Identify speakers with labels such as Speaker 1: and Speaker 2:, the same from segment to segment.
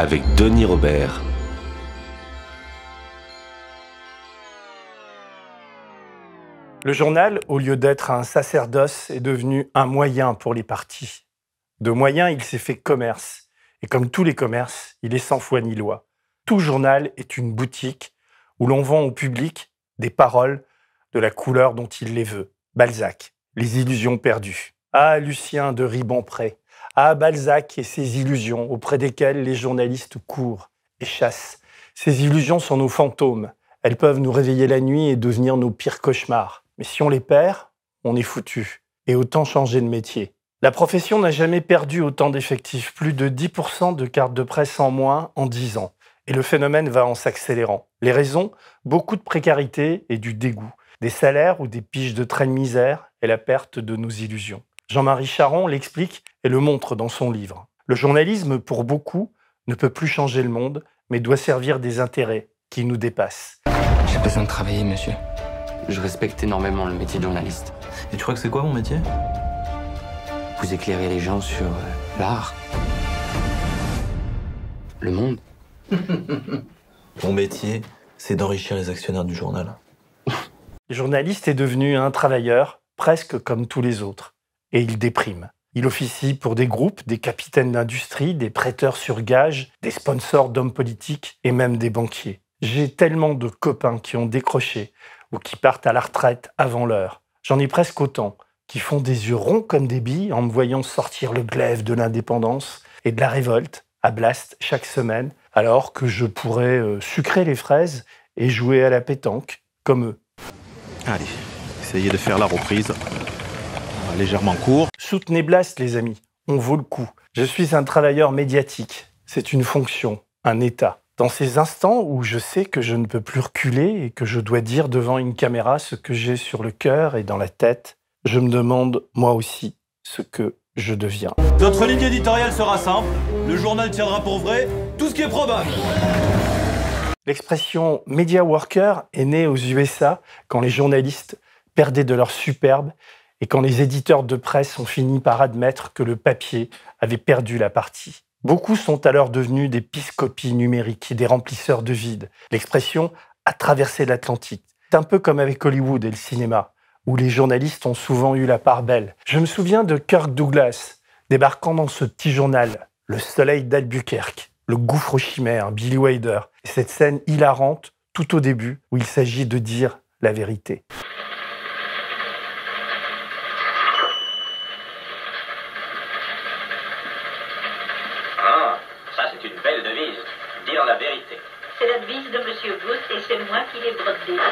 Speaker 1: avec Denis Robert.
Speaker 2: Le journal, au lieu d'être un sacerdoce, est devenu un moyen pour les partis. De moyen, il s'est fait commerce. Et comme tous les commerces, il est sans foi ni loi. Tout journal est une boutique où l'on vend au public des paroles de la couleur dont il les veut. Balzac, les illusions perdues. Ah, Lucien de Ribempré, à Balzac et ses illusions auprès desquelles les journalistes courent et chassent. Ces illusions sont nos fantômes. Elles peuvent nous réveiller la nuit et devenir nos pires cauchemars. Mais si on les perd, on est foutu. Et autant changer de métier. La profession n'a jamais perdu autant d'effectifs, plus de 10% de cartes de presse en moins en 10 ans. Et le phénomène va en s'accélérant. Les raisons? Beaucoup de précarité et du dégoût. Des salaires ou des piges de train de misère et la perte de nos illusions. Jean-Marie Charon l'explique et le montre dans son livre. Le journalisme, pour beaucoup, ne peut plus changer le monde, mais doit servir des intérêts qui nous dépassent.
Speaker 3: J'ai besoin de travailler, monsieur. Je respecte énormément le métier de journaliste.
Speaker 4: Et tu crois que c'est quoi mon métier?
Speaker 3: Vous éclairez les gens sur euh, l'art, le monde.
Speaker 4: Mon métier, c'est d'enrichir les actionnaires du journal.
Speaker 2: Le journaliste est devenu un travailleur, presque comme tous les autres et il déprime. Il officie pour des groupes, des capitaines d'industrie, des prêteurs sur gage, des sponsors d'hommes politiques et même des banquiers. J'ai tellement de copains qui ont décroché ou qui partent à la retraite avant l'heure. J'en ai presque autant qui font des yeux ronds comme des billes en me voyant sortir le glaive de l'indépendance et de la révolte à Blast chaque semaine, alors que je pourrais euh, sucrer les fraises et jouer à la pétanque comme eux.
Speaker 5: Allez, essayez de faire la reprise légèrement court.
Speaker 2: Soutenez Blast, les amis. On vaut le coup. Je suis un travailleur médiatique. C'est une fonction, un état. Dans ces instants où je sais que je ne peux plus reculer et que je dois dire devant une caméra ce que j'ai sur le cœur et dans la tête, je me demande moi aussi ce que je deviens.
Speaker 6: Notre ligne éditoriale sera simple. Le journal tiendra pour vrai tout ce qui est probable.
Speaker 2: L'expression media worker est née aux USA quand les journalistes perdaient de leur superbe et quand les éditeurs de presse ont fini par admettre que le papier avait perdu la partie. Beaucoup sont alors devenus des piscopies numériques, des remplisseurs de vide. L'expression a traversé l'Atlantique. C'est un peu comme avec Hollywood et le cinéma, où les journalistes ont souvent eu la part belle. Je me souviens de Kirk Douglas débarquant dans ce petit journal, Le Soleil d'Albuquerque, le gouffre chimère, Billy Wilder, et cette scène hilarante tout au début où il s'agit de dire la vérité.
Speaker 7: c'est moi qui l'ai brodé.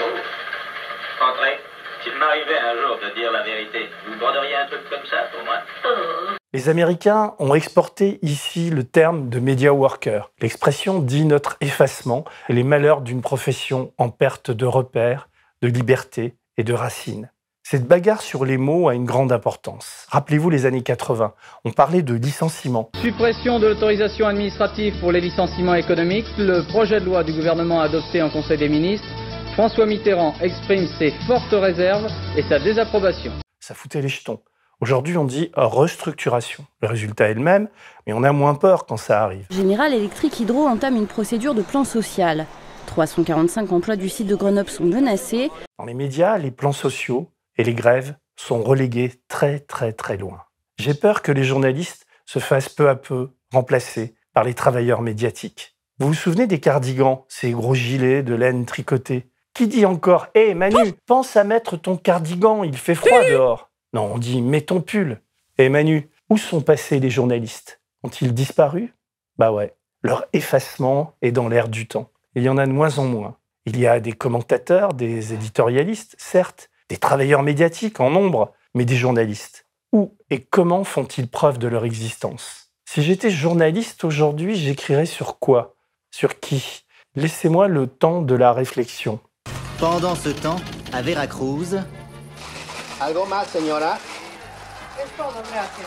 Speaker 7: Oh. Entrez. S'il m'arrivait un jour de dire la vérité, vous broderiez un truc comme ça pour moi oh.
Speaker 2: Les Américains ont exporté ici le terme de media worker. L'expression dit notre effacement et les malheurs d'une profession en perte de repères, de liberté et de racines. Cette bagarre sur les mots a une grande importance. Rappelez-vous les années 80, on parlait de licenciement.
Speaker 8: Suppression de l'autorisation administrative pour les licenciements économiques, le projet de loi du gouvernement adopté en Conseil des ministres, François Mitterrand exprime ses fortes réserves et sa désapprobation.
Speaker 2: Ça foutait les jetons. Aujourd'hui, on dit restructuration. Le résultat est le même, mais on a moins peur quand ça arrive.
Speaker 9: Général Electric Hydro entame une procédure de plan social. 345 emplois du site de Grenoble sont menacés.
Speaker 2: Dans les médias, les plans sociaux et les grèves sont reléguées très très très loin. J'ai peur que les journalistes se fassent peu à peu remplacer par les travailleurs médiatiques. Vous vous souvenez des cardigans, ces gros gilets de laine tricotés Qui dit encore Hé Manu, pense à mettre ton cardigan, il fait froid dehors Non, on dit Mets ton pull. Hé Manu, où sont passés les journalistes? Ont-ils disparu? Bah ouais, leur effacement est dans l'air du temps. Il y en a de moins en moins. Il y a des commentateurs, des éditorialistes, certes, des travailleurs médiatiques en nombre, mais des journalistes. Où et comment font-ils preuve de leur existence? Si j'étais journaliste aujourd'hui, j'écrirais sur quoi? Sur qui? Laissez-moi le temps de la réflexion.
Speaker 10: Pendant ce temps, à Veracruz.
Speaker 11: Algo más, señora?
Speaker 12: Es todo, gracias.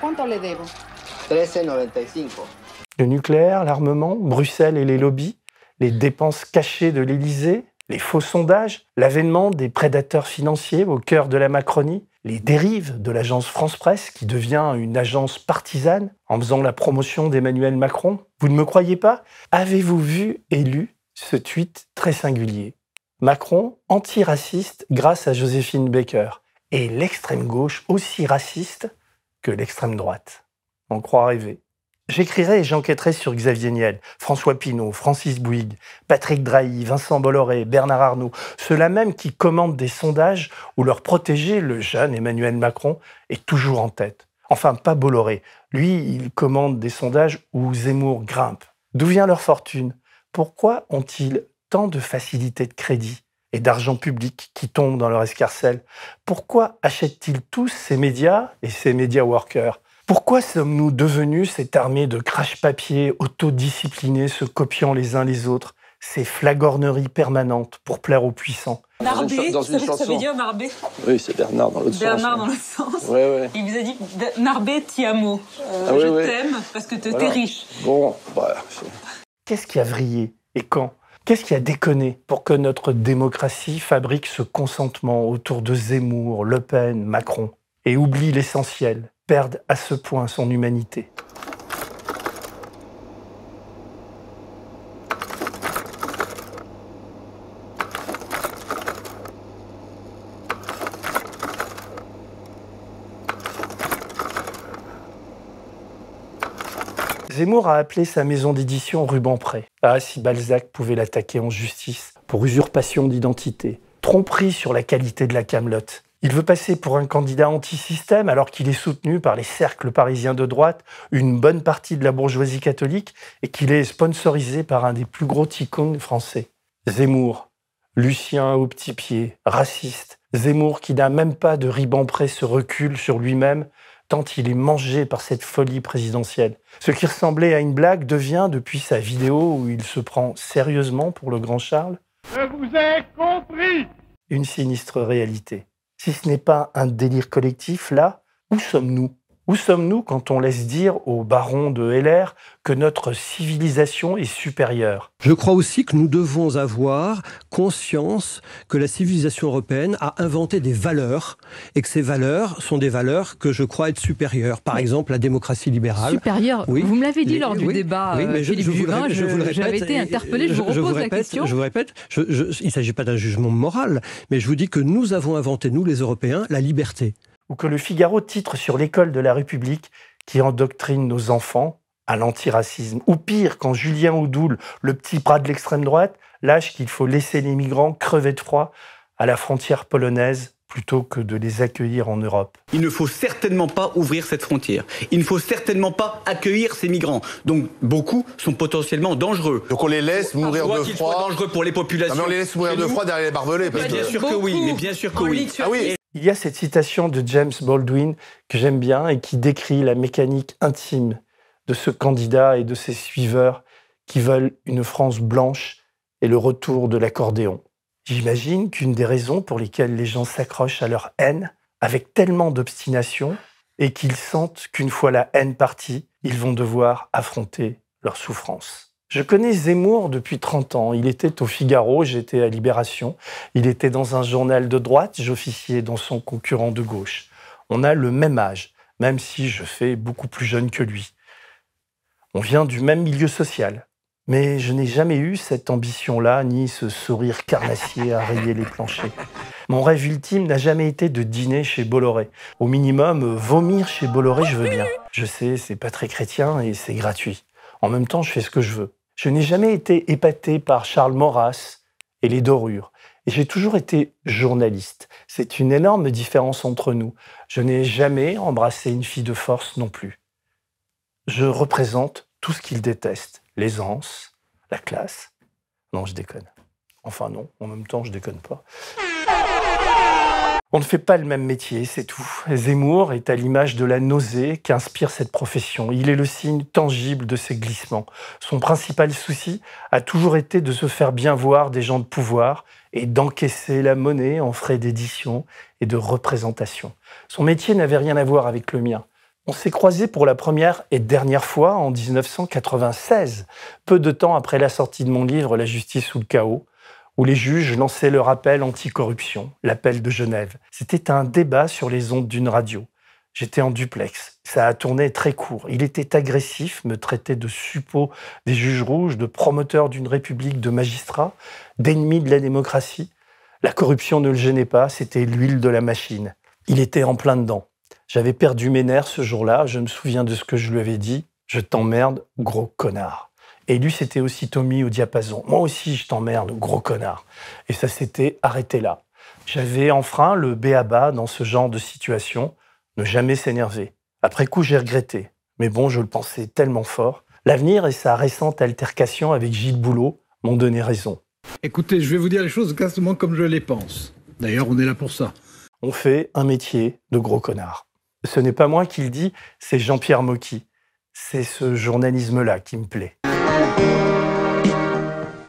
Speaker 12: ¿Cuánto le debo?
Speaker 11: 13.95.
Speaker 2: Le nucléaire, l'armement, Bruxelles et les lobbies, les dépenses cachées de l'Élysée, les faux sondages, l'avènement des prédateurs financiers au cœur de la Macronie, les dérives de l'agence France Presse qui devient une agence partisane en faisant la promotion d'Emmanuel Macron. Vous ne me croyez pas? Avez-vous vu et lu ce tweet très singulier? Macron antiraciste grâce à Joséphine Baker et l'extrême gauche aussi raciste que l'extrême droite. On croit rêver. J'écrirai et j'enquêterai sur Xavier Niel, François Pinault, Francis Bouygues, Patrick Drahi, Vincent Bolloré, Bernard Arnault, ceux-là même qui commandent des sondages où leur protégé, le jeune Emmanuel Macron, est toujours en tête. Enfin, pas Bolloré. Lui, il commande des sondages où Zemmour grimpe. D'où vient leur fortune? Pourquoi ont-ils tant de facilité de crédit et d'argent public qui tombe dans leur escarcelle Pourquoi achètent-ils tous ces médias et ces médias workers? Pourquoi sommes-nous devenus cette armée de crash-papier autodisciplinés se copiant les uns les autres, ces flagorneries permanentes pour plaire aux puissants?
Speaker 13: Narbé, vous savez ce que ça veut dire Narbé
Speaker 14: Oui, c'est Bernard dans l'autre sens.
Speaker 13: Bernard dans l'autre sens.
Speaker 14: Ouais, ouais.
Speaker 13: Il vous a dit Narbé ti amo. Euh,
Speaker 14: Ah
Speaker 13: je t'aime parce que t'es
Speaker 14: Voilà.
Speaker 13: riche.
Speaker 14: Bon, bah,
Speaker 2: Qu'est-ce qui a vrillé et quand? Qu'est-ce qui a déconné pour que notre démocratie fabrique ce consentement autour de Zemmour, Le Pen, Macron et oublie l'essentiel, perde à ce point son humanité? Zemmour a appelé sa maison d'édition Rubempré. Ah, si Balzac pouvait l'attaquer en justice pour usurpation d'identité, tromperie sur la qualité de la camelote. Il veut passer pour un candidat anti-système alors qu'il est soutenu par les cercles parisiens de droite, une bonne partie de la bourgeoisie catholique et qu'il est sponsorisé par un des plus gros ticons français. Zemmour, Lucien au petit pied, raciste. Zemmour qui n'a même pas de Ribempré se recule sur lui-même tant il est mangé par cette folie présidentielle. Ce qui ressemblait à une blague devient, depuis sa vidéo où il se prend sérieusement pour le grand Charles,
Speaker 15: Je vous ai compris
Speaker 2: une sinistre réalité. Si ce n'est pas un délire collectif, là, où sommes-nous? Où sommes-nous quand on laisse dire au baron de LR que notre civilisation est supérieure?
Speaker 16: Je crois aussi que nous devons avoir conscience que la civilisation européenne a inventé des valeurs et que ces valeurs sont des valeurs que je crois être supérieures. Par exemple, la démocratie libérale.
Speaker 17: Supérieur.
Speaker 16: Oui.
Speaker 17: Vous me l'avez dit
Speaker 16: Les-
Speaker 17: lors du
Speaker 16: oui,
Speaker 17: débat,
Speaker 16: oui, mais je,
Speaker 17: Philippe
Speaker 16: je vous le
Speaker 17: Juvin,
Speaker 16: répète, je
Speaker 17: je-
Speaker 16: vous le
Speaker 17: j'avais
Speaker 16: répète,
Speaker 17: été
Speaker 16: et-
Speaker 17: interpellée, je vous
Speaker 16: vous
Speaker 17: repose la
Speaker 16: répète,
Speaker 17: question.
Speaker 16: Je vous répète, je- je- il ne s'agit pas d'un jugement moral, mais je vous dis que nous avons inventé, nous les Européens, la liberté.
Speaker 2: Ou que le Figaro titre sur l'école de la République qui endoctrine nos enfants à l'antiracisme. Ou pire, quand Julien Oudoul, le petit bras de l'extrême droite, lâche qu'il faut laisser les migrants crever de froid à la frontière polonaise plutôt que de les accueillir en Europe.
Speaker 18: Il ne faut certainement pas ouvrir cette frontière. Il ne faut certainement pas accueillir ces migrants. Donc beaucoup sont potentiellement dangereux.
Speaker 19: Donc on les laisse mourir de
Speaker 18: qu'ils
Speaker 19: froid.
Speaker 18: soient dangereux pour les populations.
Speaker 19: Non, mais on les laisse mourir de froid derrière les barbelés. Parce
Speaker 18: bien
Speaker 19: que...
Speaker 18: sûr que oui, mais bien sûr que oui.
Speaker 19: Ah oui.
Speaker 2: Il y a cette citation de James Baldwin que j'aime bien et qui décrit la mécanique intime de ce candidat et de ses suiveurs qui veulent une France blanche et le retour de l'accordéon. J'imagine qu'une des raisons pour lesquelles les gens s'accrochent à leur haine avec tellement d'obstination est qu'ils sentent qu'une fois la haine partie, ils vont devoir affronter leur souffrance. Je connais Zemmour depuis 30 ans. Il était au Figaro, j'étais à Libération. Il était dans un journal de droite, j'officiais dans son concurrent de gauche. On a le même âge, même si je fais beaucoup plus jeune que lui. On vient du même milieu social. Mais je n'ai jamais eu cette ambition-là, ni ce sourire carnassier à rayer les planchers. Mon rêve ultime n'a jamais été de dîner chez Bolloré. Au minimum, vomir chez Bolloré, je veux bien. Je sais, c'est pas très chrétien et c'est gratuit. En même temps, je fais ce que je veux. Je n'ai jamais été épaté par Charles Maurras et les dorures. Et j'ai toujours été journaliste. C'est une énorme différence entre nous. Je n'ai jamais embrassé une fille de force non plus. Je représente tout ce qu'il déteste. L'aisance, la classe. Non, je déconne. Enfin non, en même temps, je déconne pas. On ne fait pas le même métier, c'est tout. Zemmour est à l'image de la nausée qu'inspire cette profession. Il est le signe tangible de ces glissements. Son principal souci a toujours été de se faire bien voir des gens de pouvoir et d'encaisser la monnaie en frais d'édition et de représentation. Son métier n'avait rien à voir avec le mien. On s'est croisés pour la première et dernière fois en 1996, peu de temps après la sortie de mon livre La justice ou le chaos, où les juges lançaient leur appel anticorruption, l'appel de Genève. C'était un débat sur les ondes d'une radio. J'étais en duplex. Ça a tourné très court. Il était agressif, me traitait de suppôt des juges rouges, de promoteur d'une république de magistrats, d'ennemi de la démocratie. La corruption ne le gênait pas, c'était l'huile de la machine. Il était en plein dedans. J'avais perdu mes nerfs ce jour-là, je me souviens de ce que je lui avais dit. Je t'emmerde, gros connard. Et lui s'était aussitôt mis au diapason. Moi aussi, je t'emmerde, gros connard. Et ça s'était arrêté là. J'avais enfreint le béaba dans ce genre de situation, ne jamais s'énerver. Après coup, j'ai regretté. Mais bon, je le pensais tellement fort. L'avenir et sa récente altercation avec Gilles Boulot m'ont donné raison.
Speaker 17: Écoutez, je vais vous dire les choses exactement comme je les pense. D'ailleurs, on est là pour ça.
Speaker 2: On fait un métier de gros connard. Ce n'est pas moi qui le dis, c'est Jean-Pierre Mocky. C'est ce journalisme-là qui me plaît.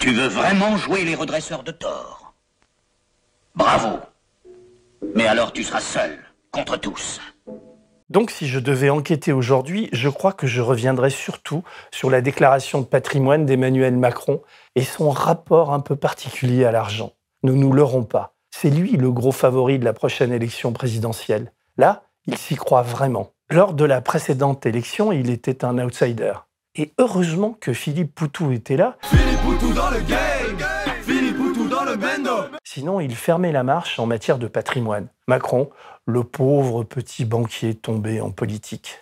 Speaker 19: Tu veux vraiment jouer les redresseurs de tort Bravo. Mais alors tu seras seul, contre tous.
Speaker 2: Donc si je devais enquêter aujourd'hui, je crois que je reviendrai surtout sur la déclaration de patrimoine d'Emmanuel Macron et son rapport un peu particulier à l'argent. Ne nous leurrons pas, c'est lui le gros favori de la prochaine élection présidentielle. Là, il s'y croit vraiment. Lors de la précédente élection, il était un outsider. Et heureusement que Philippe Poutou était là.
Speaker 6: Philippe Poutou dans le game Philippe Poutou dans le bendo
Speaker 2: Sinon, il fermait la marche en matière de patrimoine. Macron, le pauvre petit banquier tombé en politique.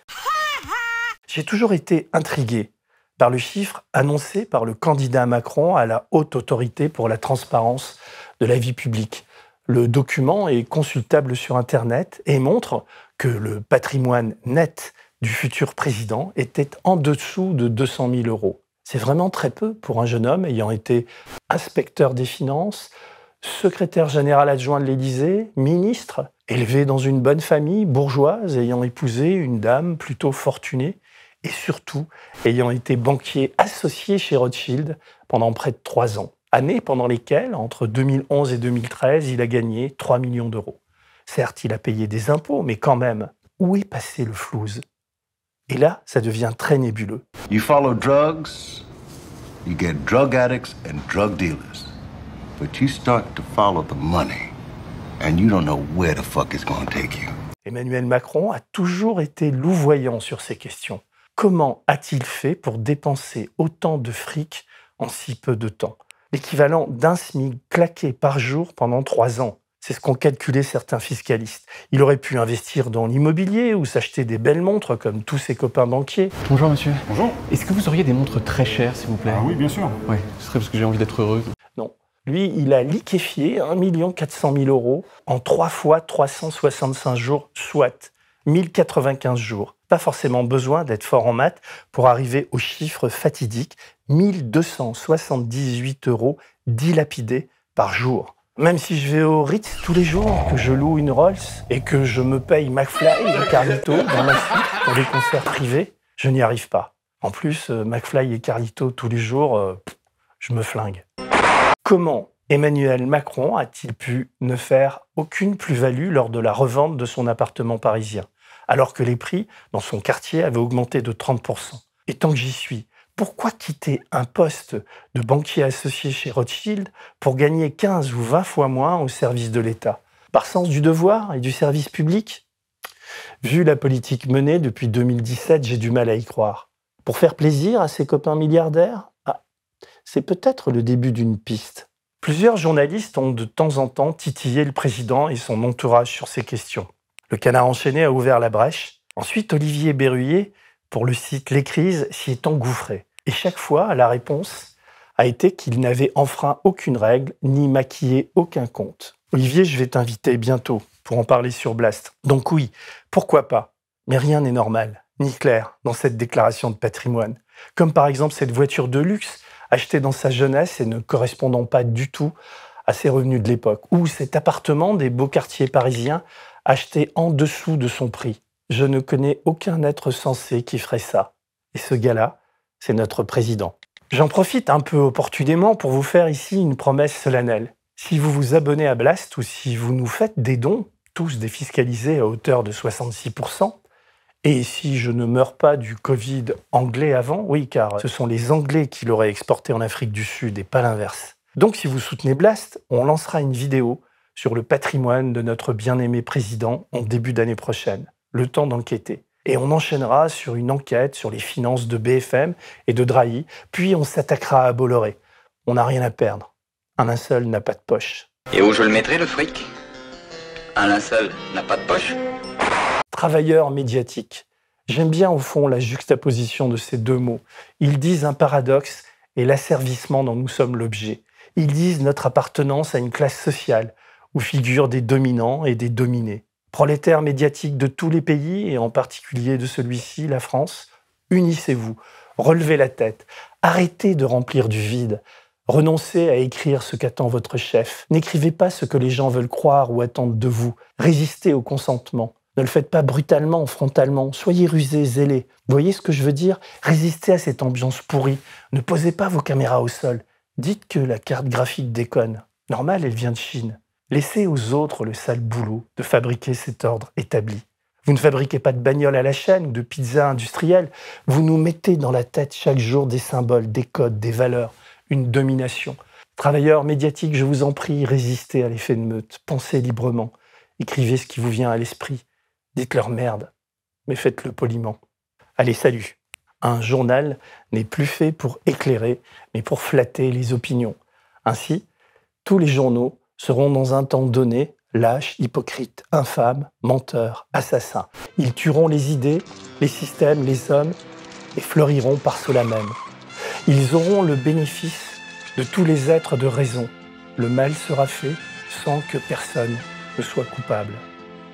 Speaker 2: J'ai toujours été intrigué par le chiffre annoncé par le candidat Macron à la haute autorité pour la transparence de la vie publique. Le document est consultable sur Internet et montre que le patrimoine net du futur président était en dessous de 200 000 euros. C'est vraiment très peu pour un jeune homme ayant été inspecteur des finances, secrétaire général adjoint de l'Élysée, ministre, élevé dans une bonne famille bourgeoise, ayant épousé une dame plutôt fortunée, et surtout ayant été banquier associé chez Rothschild pendant près de trois ans. Années pendant lesquelles, entre 2011 et 2013, il a gagné 3 millions d'euros. Certes, il a payé des impôts, mais quand même, où est passé le flouze? Et là, ça devient très nébuleux.
Speaker 20: You follow drugs, you get drug addicts and drug dealers. But you start to follow the money, and you don't know where the fuck it's going to take you.
Speaker 2: Emmanuel Macron a toujours été louvoyant sur ces questions. Comment a-t-il fait pour dépenser autant de fric en si peu de temps? L'équivalent d'un SMIC claqué par jour pendant trois ans. C'est ce qu'ont calculé certains fiscalistes. Il aurait pu investir dans l'immobilier ou s'acheter des belles montres comme tous ses copains banquiers.
Speaker 21: Bonjour monsieur.
Speaker 22: Bonjour.
Speaker 21: Est-ce que vous auriez des montres très chères s'il vous plaît
Speaker 22: Ah oui, bien sûr.
Speaker 21: Oui, ce serait parce que j'ai envie d'être heureux.
Speaker 2: Non. Lui, il a liquéfié 1 400 000 euros en 3 fois 365 jours, soit 1095 jours. Pas forcément besoin d'être fort en maths pour arriver au chiffre fatidique 1278 euros dilapidés par jour. Même si je vais au Ritz tous les jours, que je loue une Rolls et que je me paye McFly et Carlito dans ma suite pour des concerts privés, je n'y arrive pas. En plus, euh, McFly et Carlito tous les jours, euh, je me flingue. Comment Emmanuel Macron a-t-il pu ne faire aucune plus-value lors de la revente de son appartement parisien, alors que les prix dans son quartier avaient augmenté de 30% Et tant que j'y suis, pourquoi quitter un poste de banquier associé chez Rothschild pour gagner 15 ou 20 fois moins au service de l'État? Par sens du devoir et du service public? Vu la politique menée depuis 2017, j'ai du mal à y croire. Pour faire plaisir à ses copains milliardaires? Ah, C'est peut-être le début d'une piste. Plusieurs journalistes ont de temps en temps titillé le président et son entourage sur ces questions. Le canard enchaîné a ouvert la brèche. Ensuite, Olivier Berruyer, pour le site Les Crises, s'y est engouffré. Et chaque fois, la réponse a été qu'il n'avait enfreint aucune règle ni maquillé aucun compte. Olivier, je vais t'inviter bientôt pour en parler sur Blast. Donc oui, pourquoi pas? Mais rien n'est normal, ni clair, dans cette déclaration de patrimoine. Comme par exemple cette voiture de luxe achetée dans sa jeunesse et ne correspondant pas du tout à ses revenus de l'époque, ou cet appartement des beaux quartiers parisiens acheté en dessous de son prix. Je ne connais aucun être sensé qui ferait ça. Et ce gars-là, c'est notre président. J'en profite un peu opportunément pour vous faire ici une promesse solennelle. Si vous vous abonnez à Blast ou si vous nous faites des dons, tous défiscalisés à hauteur de 66%, et si je ne meurs pas du Covid anglais avant, oui, car ce sont les Anglais qui l'auraient exporté en Afrique du Sud et pas l'inverse. Donc si vous soutenez Blast, on lancera une vidéo sur le patrimoine de notre bien-aimé président en début d'année prochaine, le temps d'enquêter. Et on enchaînera sur une enquête sur les finances de BFM et de Drahi, puis on s'attaquera à Bolloré. On n'a rien à perdre. Un linceul n'a pas de poche.
Speaker 19: Et où je le mettrai, le fric? Un linceul n'a pas de poche?
Speaker 2: Travailleur médiatique. J'aime bien au fond la juxtaposition de ces deux mots. Ils disent un paradoxe et l'asservissement dont nous sommes l'objet. Ils disent notre appartenance à une classe sociale où figurent des dominants et des dominés. Prolétaires médiatiques de tous les pays, et en particulier de celui-ci, la France, unissez-vous, relevez la tête, arrêtez de remplir du vide, renoncez à écrire ce qu'attend votre chef, n'écrivez pas ce que les gens veulent croire ou attendent de vous, résistez au consentement, ne le faites pas brutalement, frontalement. Soyez rusés, zélés. Voyez ce que je veux dire? Résistez à cette ambiance pourrie. Ne posez pas vos caméras au sol. Dites que la carte graphique déconne. Normal, elle vient de Chine. Laissez aux autres le sale boulot de fabriquer cet ordre établi. Vous ne fabriquez pas de bagnole à la chaîne ou de pizza industrielle. Vous nous mettez dans la tête chaque jour des symboles, des codes, des valeurs, une domination. Travailleurs médiatiques, je vous en prie, résistez à l'effet de meute. Pensez librement. Écrivez ce qui vous vient à l'esprit. Dites-leur merde, mais faites-le poliment. Allez, salut. Un journal n'est plus fait pour éclairer, mais pour flatter les opinions. Ainsi, tous les journaux seront dans un temps donné lâches, hypocrites, infâmes, menteurs, assassins. Ils tueront les idées, les systèmes, les hommes, et fleuriront par cela même. Ils auront le bénéfice de tous les êtres de raison. Le mal sera fait sans que personne ne soit coupable.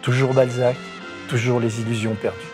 Speaker 2: Toujours Balzac, toujours les illusions perdues.